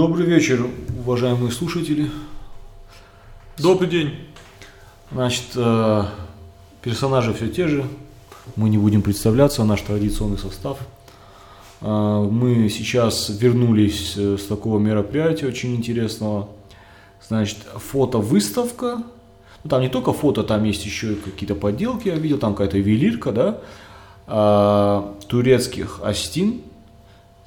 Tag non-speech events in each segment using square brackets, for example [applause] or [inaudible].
Добрый вечер, уважаемые слушатели. Добрый день. Значит, э, персонажи все те же. Мы не будем представляться, наш традиционный состав. Э, мы сейчас вернулись э, с такого мероприятия очень интересного. Значит, фото-выставка. Ну, там не только фото, там есть еще какие-то подделки, я видел, там какая-то ювелирка, да, турецких астин,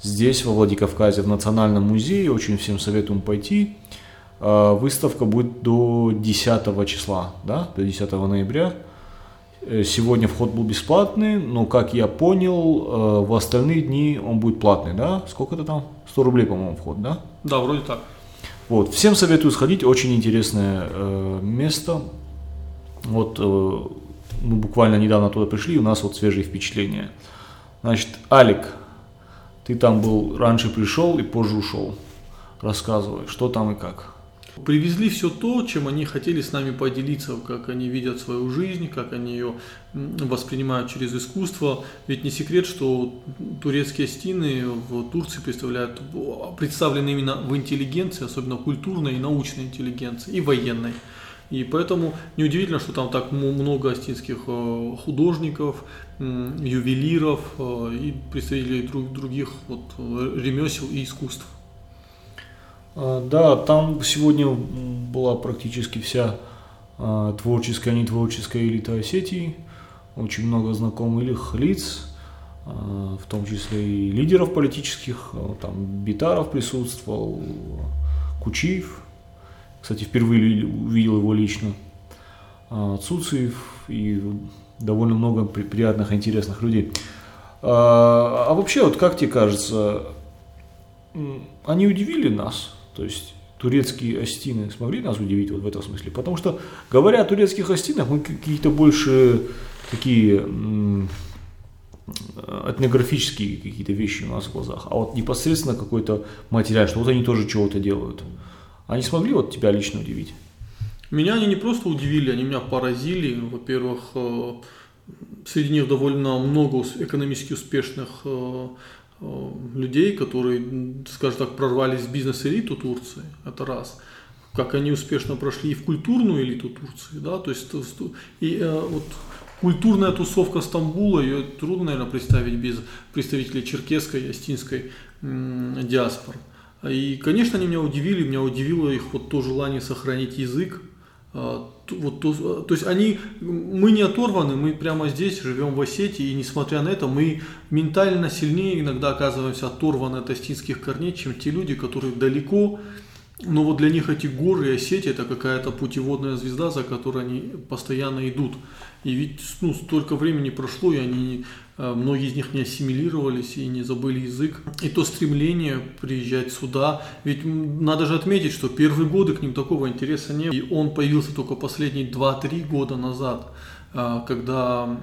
здесь, во Владикавказе, в Национальном музее. Очень всем советуем пойти. А, выставка будет до 10 числа, да, до 10 ноября. Э, сегодня вход был бесплатный, но, как я понял, э, в остальные дни он будет платный, да? Сколько это там? 100 рублей, по-моему, вход, да? Да, вроде так. Вот, всем советую сходить, очень интересное э, место. Вот э, мы буквально недавно туда пришли, у нас вот свежие впечатления. Значит, Алик, ты там был, раньше пришел и позже ушел. Рассказывай, что там и как. Привезли все то, чем они хотели с нами поделиться, как они видят свою жизнь, как они ее воспринимают через искусство. Ведь не секрет, что турецкие стены в Турции представляют, представлены именно в интеллигенции, особенно культурной и научной интеллигенции, и военной. И поэтому неудивительно, что там так много астинских э, художников, ювелиров э, и представителей других вот, ремесел и искусств. А, да, там сегодня была практически вся а, творческая, не творческая элита Осетии. Очень много знакомых лиц, а, в том числе и лидеров политических. Там Битаров присутствовал, Кучиев, кстати, впервые увидел его лично. А, Цуциев и довольно много приятных, интересных людей. А, а вообще, вот как тебе кажется, они удивили нас? То есть турецкие остины смогли нас удивить вот в этом смысле? Потому что, говоря о турецких остинах, мы какие-то больше такие этнографические какие-то вещи у нас в глазах, а вот непосредственно какой-то материал, что вот они тоже чего-то делают. Они смогли вот тебя лично удивить? Меня они не просто удивили, они меня поразили. Во-первых, э, среди них довольно много экономически успешных э, э, людей, которые, скажем так, прорвались в бизнес-элиту Турции. Это раз. Как они успешно прошли и в культурную элиту Турции, да, то есть и вот культурная тусовка Стамбула, ее трудно, наверное, представить без представителей черкесской и астинской диаспоры. И, конечно, они меня удивили, меня удивило их вот то желание сохранить язык. А, вот то, то есть они, мы не оторваны, мы прямо здесь живем в Осетии, и несмотря на это, мы ментально сильнее иногда оказываемся оторваны от остинских корней, чем те люди, которые далеко, но вот для них эти горы и Осетия это какая-то путеводная звезда, за которой они постоянно идут. И ведь ну, столько времени прошло, и они, многие из них не ассимилировались и не забыли язык. И то стремление приезжать сюда, ведь надо же отметить, что первые годы к ним такого интереса не было. И он появился только последние 2-3 года назад. А, когда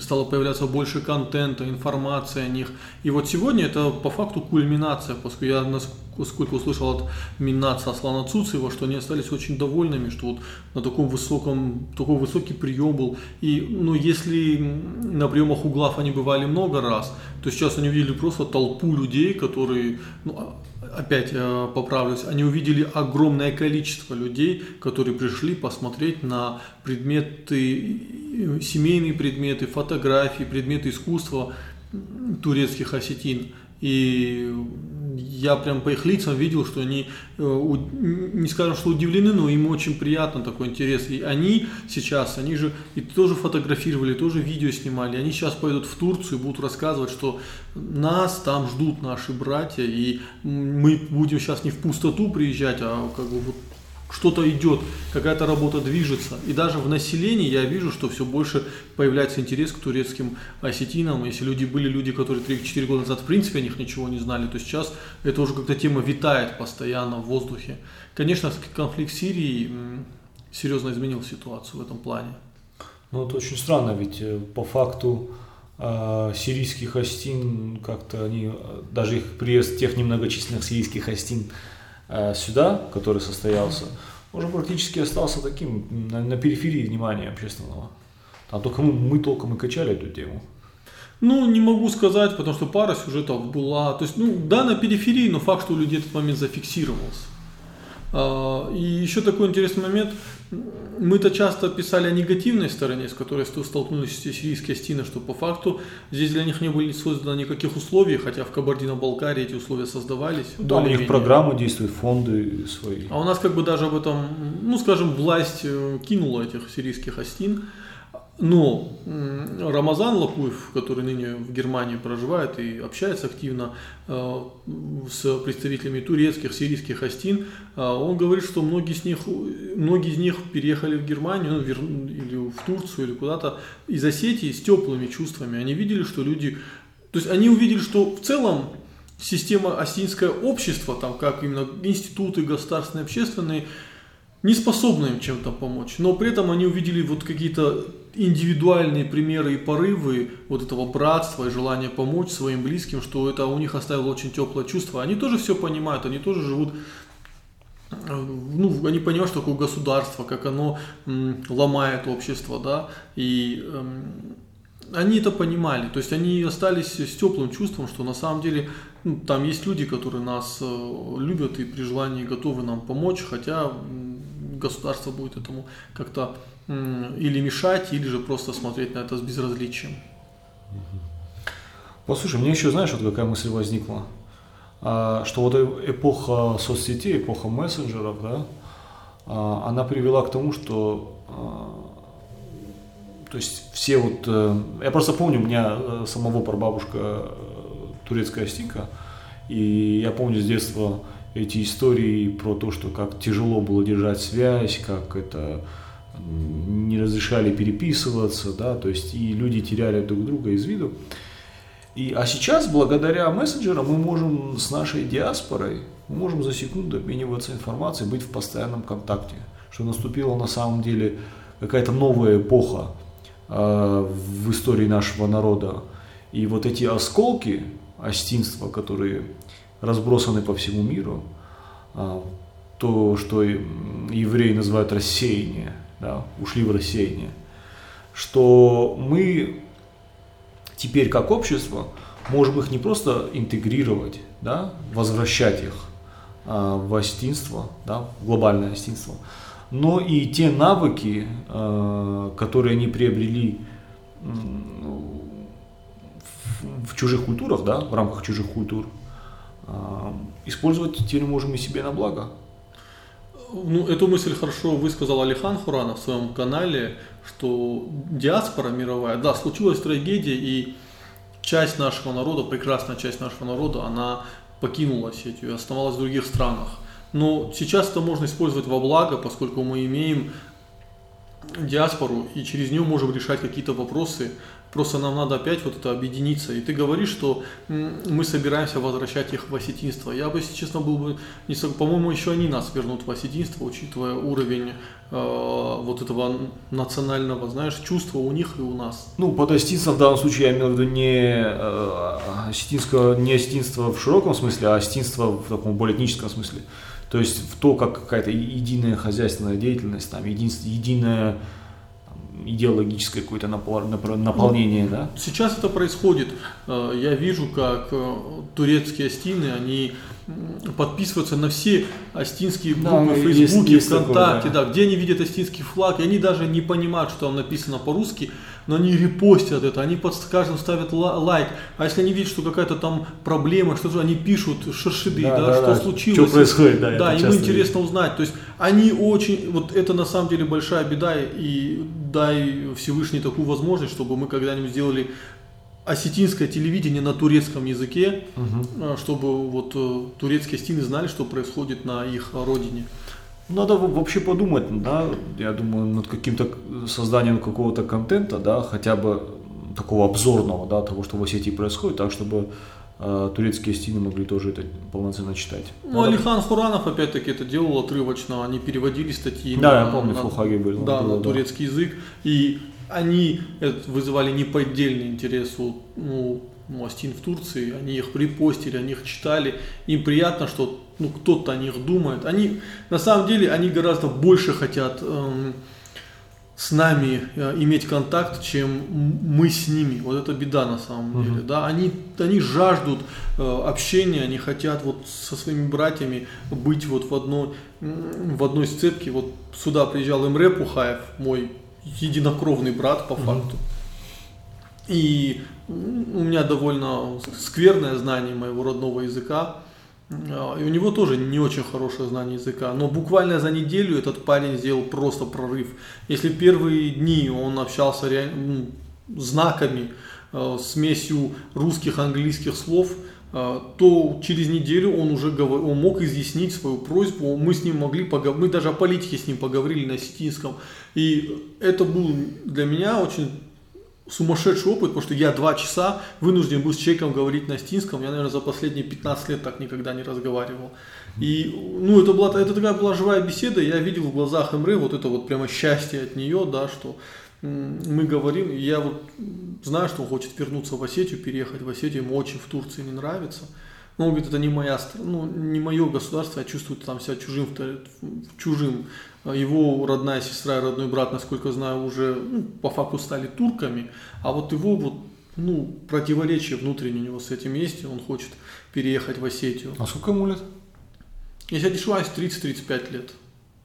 стало появляться больше контента, информации о них. И вот сегодня это по факту кульминация, поскольку я насколько услышал от Минаца Аслана Цуцева, что они остались очень довольными, что вот на таком высоком, такой высокий прием был. И ну, если на приемах углов они бывали много раз, то сейчас они увидели просто толпу людей, которые, ну, опять э, поправлюсь, они увидели огромное количество людей, которые пришли посмотреть на предметы, э, семейные предметы, фотографии, предметы искусства турецких осетин. И я прям по их лицам видел, что они, э, не скажем, что удивлены, но им очень приятно такой интерес. И они сейчас, они же и тоже фотографировали, тоже видео снимали. Они сейчас пойдут в Турцию и будут рассказывать, что нас там ждут наши братья, и мы будем сейчас не в пустоту приезжать, а как бы вот что-то идет, какая-то работа движется. И даже в населении я вижу, что все больше появляется интерес к турецким осетинам. Если люди были люди, которые 3-4 года назад в принципе о них ничего не знали, то сейчас это уже как-то тема витает постоянно в воздухе. Конечно, конфликт Сирии серьезно изменил ситуацию в этом плане. Ну, это очень странно, ведь э, по факту э, сирийских остин как-то они, э, даже их приезд тех немногочисленных сирийских остин сюда, который состоялся, уже практически остался таким на, на периферии внимания общественного. Там только мы, мы толком и качали эту тему. Ну, не могу сказать, потому что пара сюжетов была. То есть, ну, да, на периферии, но факт, что у людей этот момент зафиксировался. А, и еще такой интересный момент. Мы-то часто писали о негативной стороне, с которой столкнулись все сирийские стены, что по факту здесь для них не были созданы никаких условий, хотя в Кабардино-Балкарии эти условия создавались. Да, у них программы действуют, фонды свои. А у нас как бы даже об этом, ну скажем, власть э, кинула этих сирийских астин. Но Рамазан Лакуев, который ныне в Германии проживает и общается активно э, с представителями турецких, сирийских астин, э, он говорит, что многие из них, многие из них переехали в Германию ну, или в Турцию или куда-то из Осетии с теплыми чувствами. Они видели, что люди... То есть они увидели, что в целом система осетинское общество, там как именно институты государственные, общественные, не способны им чем-то помочь. Но при этом они увидели вот какие-то индивидуальные примеры и порывы вот этого братства и желания помочь своим близким, что это у них оставило очень теплое чувство. Они тоже все понимают, они тоже живут ну, они понимают, что такое государство, как оно м, ломает общество, да, и эм, они это понимали, то есть они остались с теплым чувством, что на самом деле ну, там есть люди, которые нас э, любят и при желании готовы нам помочь, хотя государство будет этому как-то или мешать, или же просто смотреть на это с безразличием. Послушай, мне еще, знаешь, вот какая мысль возникла? А, что вот э, эпоха соцсетей, эпоха мессенджеров, да, а, она привела к тому, что а, то есть все вот, э, я просто помню, у меня э, самого прабабушка турецкая стика, и я помню с детства эти истории про то, что как тяжело было держать связь, как это не разрешали переписываться, да, то есть и люди теряли друг друга из виду. И, а сейчас, благодаря мессенджерам, мы можем с нашей диаспорой, мы можем за секунду обмениваться информацией, быть в постоянном контакте, что наступила на самом деле какая-то новая эпоха э, в истории нашего народа. И вот эти осколки остинства, которые разбросаны по всему миру, э, то, что евреи называют рассеяние – да, ушли в рассеяние, что мы теперь как общество можем их не просто интегрировать, да, возвращать их а, в остинство, да, в глобальное остинство, но и те навыки, а, которые они приобрели в, в чужих культурах, да, в рамках чужих культур, а, использовать теперь можем и себе на благо. Ну, эту мысль хорошо высказал Алихан Хуранов в своем канале, что диаспора мировая, да, случилась трагедия, и часть нашего народа, прекрасная часть нашего народа, она покинула Осетию и оставалась в других странах. Но сейчас это можно использовать во благо, поскольку мы имеем диаспору и через нее можем решать какие-то вопросы, Просто нам надо опять вот это объединиться. И ты говоришь, что мы собираемся возвращать их в осетинство. Я бы, если честно, был бы не По-моему, еще они нас вернут в осетинство, учитывая уровень э, вот этого национального, знаешь, чувства у них и у нас. Ну, под осетинством в данном случае я имел в виду не э, осетинство, не осетинство в широком смысле, а осетинство в таком более этническом смысле. То есть в то, как какая-то единая хозяйственная деятельность, там, единая идеологическое какое-то наполнение, ну, да? Сейчас это происходит. Э, я вижу, как э, турецкие астины, они подписываются на все астинские группы да, в Фейсбуке, ВКонтакте, да. да, где они видят астинский флаг, и они даже не понимают, что там написано по-русски, но они репостят это, они под каждым ставят лайк. А если они видят, что какая-то там проблема, что-то они пишут шершиды, да, да, да что да. случилось. Что происходит, да. Да, им интересно узнать. То есть они очень, вот это на самом деле большая беда, и дай Всевышний такую возможность, чтобы мы когда-нибудь сделали осетинское телевидение на турецком языке, угу. чтобы вот э, турецкие стены знали, что происходит на их родине. Надо вообще подумать, да, я думаю, над каким-то созданием какого-то контента, да, хотя бы такого обзорного, да, того, что в Осетии происходит, так, чтобы э, турецкие стены могли тоже это полноценно читать. Ну, Надо... Алихан Хуранов, опять-таки, это делал отрывочно, они переводили статьи да, на, я помню, на, Фухаги был. Да, было, на турецкий да. язык, и они вызывали неподдельный интерес у ну, Астин в Турции, они их припостили, они их читали, им приятно, что ну, кто-то о них думает. Они, на самом деле, они гораздо больше хотят эм, с нами э, иметь контакт, чем мы с ними. Вот это беда на самом uh-huh. деле. Да? Они, они жаждут э, общения, они хотят вот со своими братьями быть вот в одной, в одной сцепке. Вот сюда приезжал Имре Пухаев, мой единокровный брат по uh-huh. факту. И у меня довольно скверное знание моего родного языка. А, и у него тоже не очень хорошее знание языка, но буквально за неделю этот парень сделал просто прорыв. Если первые дни он общался реально, ну, знаками, э, смесью русских, английских слов, то через неделю он уже говор... он мог изъяснить свою просьбу, мы с ним могли поговорить, мы даже о политике с ним поговорили на сетинском. И это был для меня очень сумасшедший опыт, потому что я два часа вынужден был с человеком говорить на стинском. Я, наверное, за последние 15 лет так никогда не разговаривал. И, ну, это была, это такая была живая беседа, я видел в глазах Эмры вот это вот прямо счастье от нее, да, что мы говорим, и я вот знаю, что он хочет вернуться в Осетию, переехать в Осетию, ему очень в Турции не нравится. Но он говорит, это не моя ну, не мое государство, я чувствую там себя чужим, чужим его родная сестра и родной брат, насколько знаю, уже ну, по факту стали турками, а вот его вот ну, противоречие внутреннее у него с этим есть, он хочет переехать в Осетию. А сколько ему лет? Если я не ошибаюсь, 30-35 лет.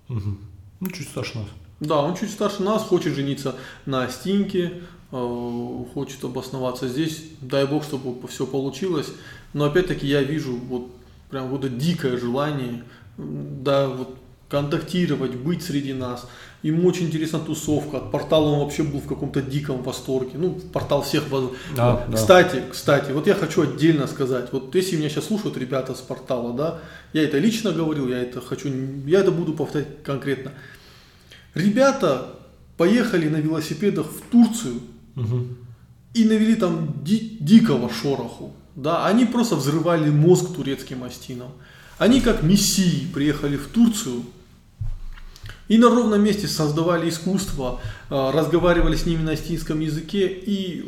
Угу. Ну, чуть старше нас. Да, он чуть старше нас, хочет жениться на Стинке, э, хочет обосноваться здесь. Дай бог, чтобы все получилось. Но опять-таки я вижу вот прям вот это дикое желание, да, вот контактировать, быть среди нас. Ему очень интересна тусовка. От портала он вообще был в каком-то диком восторге. Ну, портал всех воз... да, Кстати, да. кстати, вот я хочу отдельно сказать. Вот если меня сейчас слушают ребята с портала, да, я это лично говорил, я это хочу, я это буду повторять конкретно. Ребята поехали на велосипедах в Турцию угу. и навели там ди- дикого шороху. Да, они просто взрывали мозг турецким астинам. Они как мессии приехали в Турцию, и на ровном месте создавали искусство, а, разговаривали с ними на астинском языке. И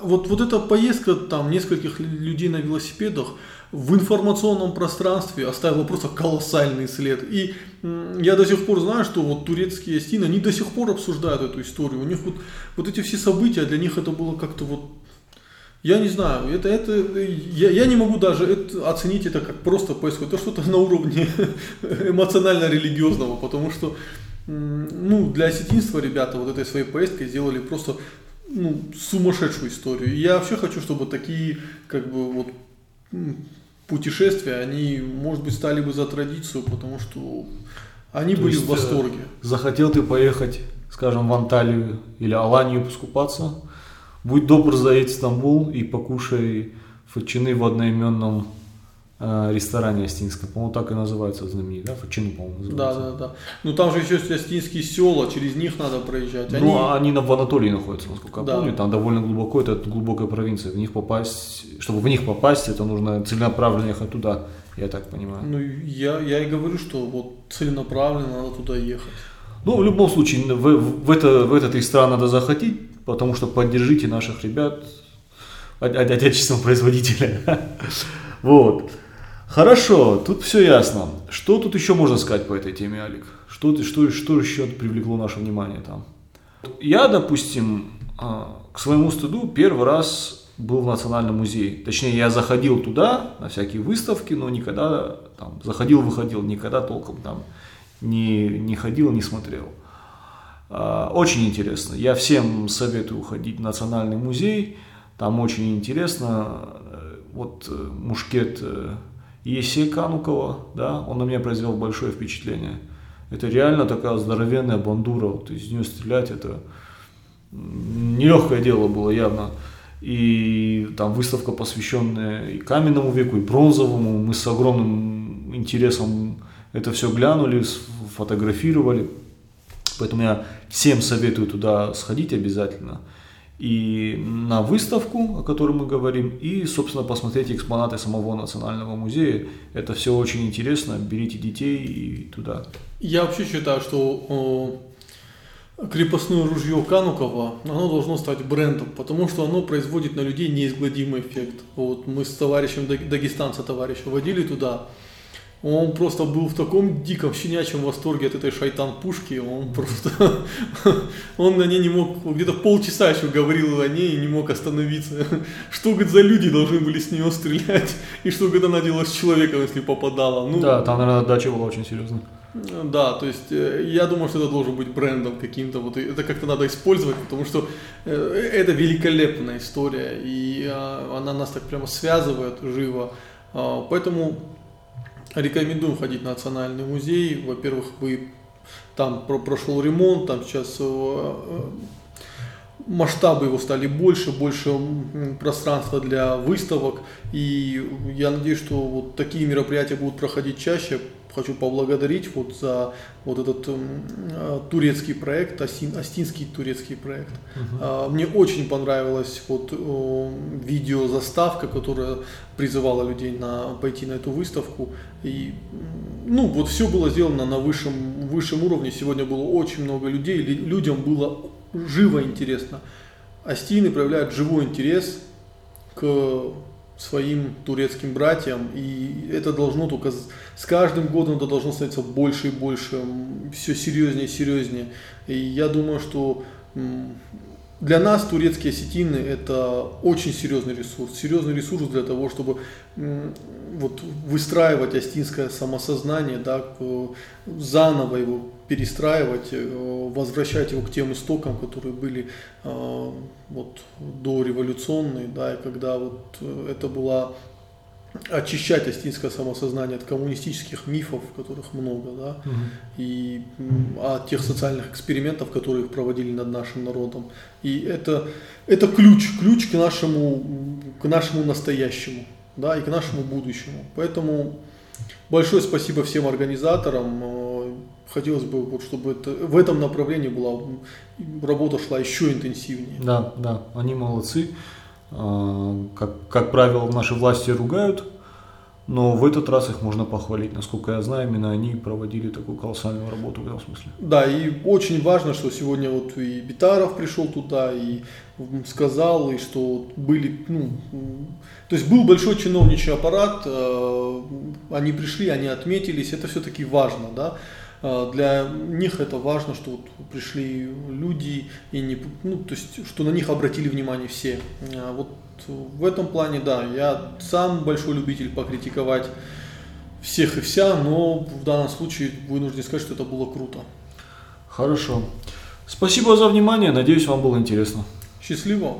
вот, вот эта поездка там нескольких людей на велосипедах в информационном пространстве оставила просто колоссальный след. И я до сих пор знаю, что вот турецкие астины, они до сих пор обсуждают эту историю. У них вот, вот эти все события, для них это было как-то вот я не знаю, это, это, я, я не могу даже это, оценить это как просто поиск. Это что-то на уровне [laughs] эмоционально-религиозного, потому что ну, для осетинства ребята вот этой своей поездкой сделали просто ну, сумасшедшую историю. И я вообще хочу, чтобы такие как бы вот путешествия, они, может быть, стали бы за традицию, потому что они То были есть, в восторге. Э, захотел ты поехать, скажем, в Анталию или Аланию поскупаться, Будь добр, заедь в Стамбул и покушай фачины в одноименном ресторане Астинском. По-моему, так и называется знаменитый, да? Фачины, по-моему, называется. Да, да, да. Ну там же еще есть Астинские села, через них надо проезжать. Ну, они... Ну, они в Анатолии находятся, насколько я да. помню. Там довольно глубоко, это глубокая провинция. В них попасть, чтобы в них попасть, это нужно целенаправленно ехать туда, я так понимаю. Ну, я, я и говорю, что вот целенаправленно надо туда ехать. Ну, в любом случае, в, в, это, в этот стран надо захотеть, потому что поддержите наших ребят, отечественного производителя. Вот. Хорошо, тут все ясно. Что тут еще можно сказать по этой теме, Алик? Что, что, что еще привлекло наше внимание там? Я, допустим, а, к своему стыду первый раз был в Национальном музее. Точнее, я заходил туда на всякие выставки, но никогда там заходил-выходил, никогда толком там не, не ходил, не смотрел. А, очень интересно. Я всем советую уходить в Национальный музей. Там очень интересно. Э, вот э, мушкет э, Есей Канукова, да, он на меня произвел большое впечатление. Это реально такая здоровенная бандура, вот из нее стрелять, это нелегкое дело было явно. И там выставка, посвященная и каменному веку, и бронзовому. Мы с огромным интересом это все глянули, сфотографировали. Поэтому я всем советую туда сходить обязательно. И на выставку, о которой мы говорим, и, собственно, посмотреть экспонаты самого Национального музея. Это все очень интересно. Берите детей и туда. Я вообще считаю, что крепостное ружье Канукова, оно должно стать брендом, потому что оно производит на людей неизгладимый эффект. Вот мы с товарищем, дагестанца товарища, водили туда, он просто был в таком диком щенячьем восторге от этой шайтан-пушки, он просто, [laughs] он на ней не мог, где-то полчаса еще говорил о ней и не мог остановиться. [laughs] Что, говорит, за люди должны были с нее стрелять, и что, говорит, она делала с человеком, если попадала. Ну, да, там, наверное, дача была очень серьезная. Да, то есть э, я думаю, что это должен быть брендом каким-то, вот это как-то надо использовать, потому что э, это великолепная история, и а, она нас так прямо связывает живо. А, поэтому Рекомендуем ходить в Национальный музей. Во-первых, вы там прошел ремонт, там сейчас э, э, масштабы его стали больше, больше пространства для выставок. И я надеюсь, что вот такие мероприятия будут проходить чаще, хочу поблагодарить вот за вот этот э, турецкий проект, Астин, Астинский турецкий проект. Uh-huh. Мне очень понравилась вот э, видео заставка, которая призывала людей на, пойти на эту выставку. И ну вот все было сделано на высшем, высшем уровне. Сегодня было очень много людей, людям было живо интересно. Астины проявляют живой интерес к своим турецким братьям, и это должно только с каждым годом это должно становиться больше и больше, все серьезнее и серьезнее. И я думаю, что для нас турецкие осетины это очень серьезный ресурс, серьезный ресурс для того, чтобы вот выстраивать остинское самосознание, да, заново его перестраивать, э, возвращать его к тем истокам, которые были э, вот дореволюционные, да, и когда вот э, это была очищать остинское самосознание от коммунистических мифов, которых много, да, угу. и от тех социальных экспериментов, которые их проводили над нашим народом. И это, это ключ, ключ к нашему, к нашему настоящему да, и к нашему будущему. Поэтому большое спасибо всем организаторам. Хотелось бы, вот, чтобы это, в этом направлении была работа шла еще интенсивнее. Да, да, они молодцы. А, как, как правило, наши власти ругают но в этот раз их можно похвалить. Насколько я знаю, именно они проводили такую колоссальную работу в этом смысле. Да, и очень важно, что сегодня вот и Битаров пришел туда, и сказал, и что были, ну, то есть был большой чиновничий аппарат, э, они пришли, они отметились, это все-таки важно, да. Э, для них это важно, что вот пришли люди и не, ну, то есть, что на них обратили внимание все. Э, вот в этом плане, да, я сам большой любитель покритиковать всех и вся, но в данном случае вынужден сказать, что это было круто. Хорошо. Спасибо за внимание, надеюсь, вам было интересно. Счастливо.